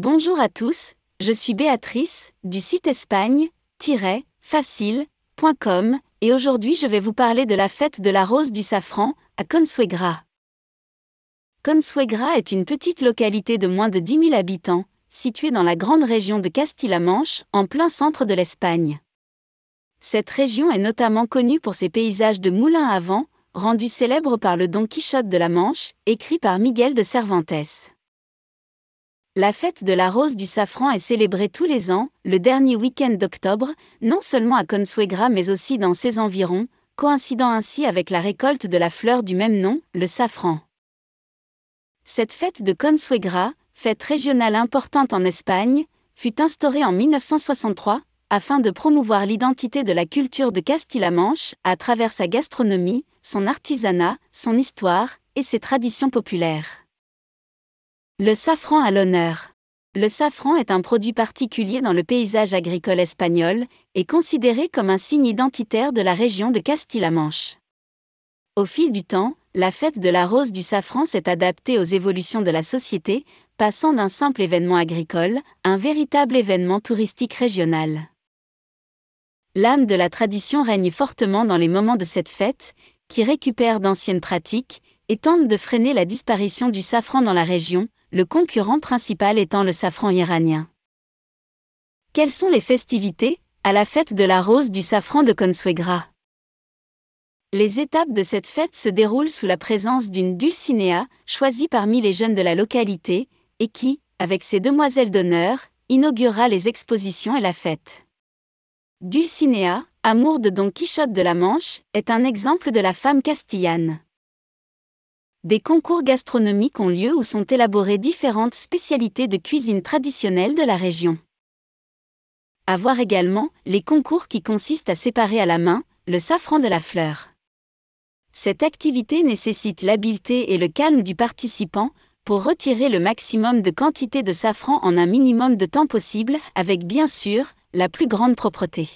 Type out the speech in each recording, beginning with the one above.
Bonjour à tous, je suis Béatrice, du site espagne-facile.com, et aujourd'hui je vais vous parler de la fête de la rose du safran, à Consuegra. Consuegra est une petite localité de moins de 10 000 habitants, située dans la grande région de Castille-la-Manche, en plein centre de l'Espagne. Cette région est notamment connue pour ses paysages de moulins à vent, rendus célèbres par le Don Quichotte de la Manche, écrit par Miguel de Cervantes. La fête de la rose du safran est célébrée tous les ans, le dernier week-end d'octobre, non seulement à Consuegra mais aussi dans ses environs, coïncidant ainsi avec la récolte de la fleur du même nom, le safran. Cette fête de Consuegra, fête régionale importante en Espagne, fut instaurée en 1963 afin de promouvoir l'identité de la culture de Castille-la-Manche à travers sa gastronomie, son artisanat, son histoire et ses traditions populaires. Le safran à l'honneur. Le safran est un produit particulier dans le paysage agricole espagnol et considéré comme un signe identitaire de la région de Castille-la-Manche. Au fil du temps, la fête de la rose du safran s'est adaptée aux évolutions de la société, passant d'un simple événement agricole à un véritable événement touristique régional. L'âme de la tradition règne fortement dans les moments de cette fête, qui récupère d'anciennes pratiques et tente de freiner la disparition du safran dans la région, le concurrent principal étant le safran iranien. Quelles sont les festivités à la fête de la rose du safran de Consuegra? Les étapes de cette fête se déroulent sous la présence d'une dulcinea, choisie parmi les jeunes de la localité, et qui, avec ses demoiselles d'honneur, inaugurera les expositions et la fête. Dulcinea, amour de Don Quichotte de la Manche, est un exemple de la femme castillane. Des concours gastronomiques ont lieu où sont élaborées différentes spécialités de cuisine traditionnelle de la région. À voir également les concours qui consistent à séparer à la main le safran de la fleur. Cette activité nécessite l'habileté et le calme du participant pour retirer le maximum de quantité de safran en un minimum de temps possible, avec bien sûr la plus grande propreté.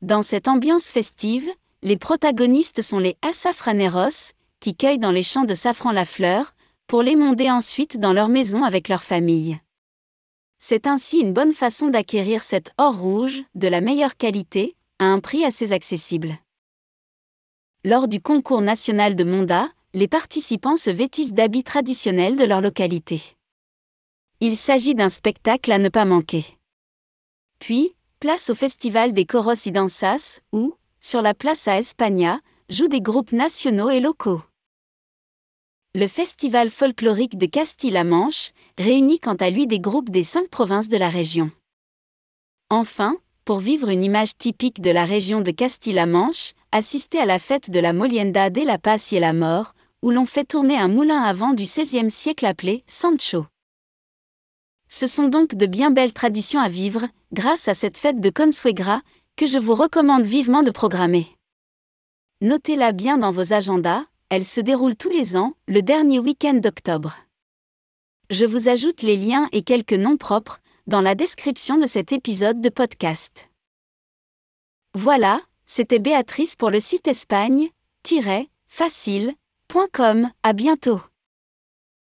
Dans cette ambiance festive, les protagonistes sont les Asafraneros, qui cueillent dans les champs de safran la fleur, pour l'émonder ensuite dans leur maison avec leur famille. C'est ainsi une bonne façon d'acquérir cet or rouge, de la meilleure qualité, à un prix assez accessible. Lors du concours national de Monda, les participants se vêtissent d'habits traditionnels de leur localité. Il s'agit d'un spectacle à ne pas manquer. Puis, place au Festival des Coros y Danzas, où, sur la place à España, jouent des groupes nationaux et locaux. Le Festival folklorique de Castille-La Manche réunit quant à lui des groupes des cinq provinces de la région. Enfin, pour vivre une image typique de la région de Castille-La Manche, assistez à la fête de la Molienda de la Paz et la Mort, où l'on fait tourner un moulin à vent du XVIe siècle appelé Sancho. Ce sont donc de bien belles traditions à vivre, grâce à cette fête de Consuegra, que je vous recommande vivement de programmer. Notez-la bien dans vos agendas, elle se déroule tous les ans, le dernier week-end d'octobre. Je vous ajoute les liens et quelques noms propres dans la description de cet épisode de podcast. Voilà, c'était Béatrice pour le site espagne-facile.com. À bientôt.